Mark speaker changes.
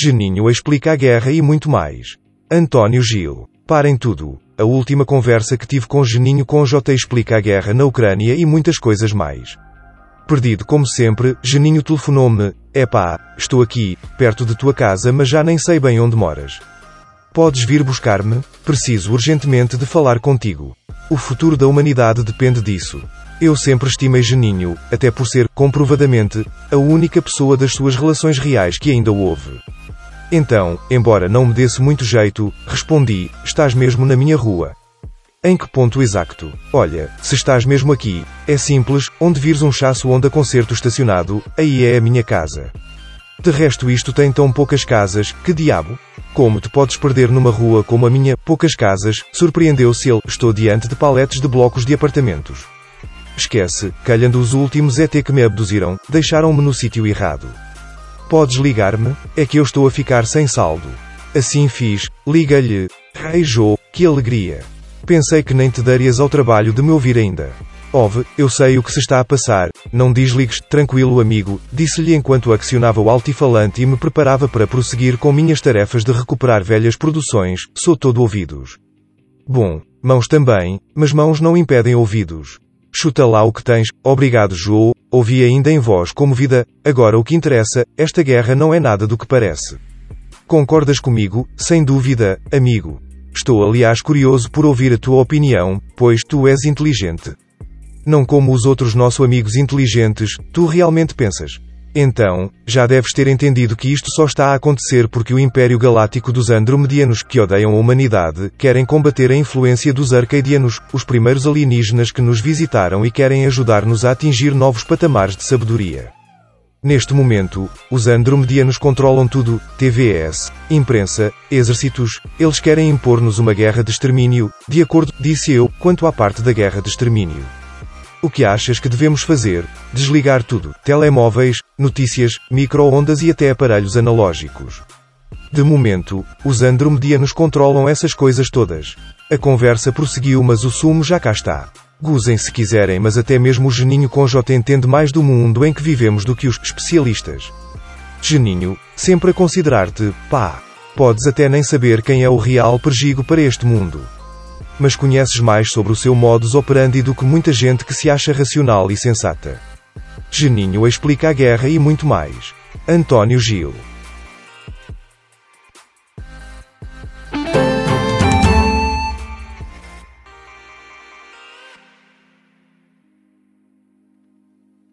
Speaker 1: Geninho explica a guerra e muito mais. António Gil. Parem tudo. A última conversa que tive com Geninho com J explica a guerra na Ucrânia e muitas coisas mais. Perdido como sempre, Geninho telefonou-me. Epá, estou aqui, perto de tua casa mas já nem sei bem onde moras. Podes vir buscar-me? Preciso urgentemente de falar contigo. O futuro da humanidade depende disso. Eu sempre estimei Geninho, até por ser, comprovadamente, a única pessoa das suas relações reais que ainda houve. Então, embora não me desse muito jeito, respondi: Estás mesmo na minha rua. Em que ponto exato? Olha, se estás mesmo aqui, é simples, onde vires um chasso onde a concerto estacionado, aí é a minha casa. De resto isto tem tão poucas casas, que diabo? Como te podes perder numa rua como a minha, poucas casas, surpreendeu-se ele, estou diante de paletes de blocos de apartamentos. Esquece, calhando os últimos ET que me abduziram, deixaram-me no sítio errado. Podes ligar-me? É que eu estou a ficar sem saldo. Assim fiz, liga-lhe. Jô, que alegria. Pensei que nem te darias ao trabalho de me ouvir ainda. Ove, eu sei o que se está a passar. Não desligues, tranquilo amigo, disse-lhe enquanto acionava o altifalante e me preparava para prosseguir com minhas tarefas de recuperar velhas produções, sou todo ouvidos. Bom, mãos também, mas mãos não impedem ouvidos. Chuta lá o que tens, obrigado João, ouvi ainda em voz comovida, agora o que interessa, esta guerra não é nada do que parece. Concordas comigo, sem dúvida, amigo. Estou aliás curioso por ouvir a tua opinião, pois tu és inteligente. Não como os outros nossos amigos inteligentes, tu realmente pensas. Então, já deves ter entendido que isto só está a acontecer porque o Império Galáctico dos Andromedianos, que odeiam a humanidade, querem combater a influência dos Arcadianos, os primeiros alienígenas que nos visitaram e querem ajudar-nos a atingir novos patamares de sabedoria. Neste momento, os Andromedianos controlam tudo, TVS, imprensa, exércitos, eles querem impor-nos uma guerra de extermínio, de acordo, disse eu, quanto à parte da guerra de extermínio. O que achas que devemos fazer? Desligar tudo: telemóveis, notícias, micro-ondas e até aparelhos analógicos. De momento, os andromedianos controlam essas coisas todas. A conversa prosseguiu, mas o sumo já cá está. Gozem se quiserem, mas até mesmo o Geninho J entende mais do mundo em que vivemos do que os especialistas. Geninho, sempre a considerar-te, pá. Podes até nem saber quem é o real pergigo para este mundo mas conheces mais sobre o seu modus operandi do que muita gente que se acha racional e sensata. Geninho explica a guerra e muito mais. António Gil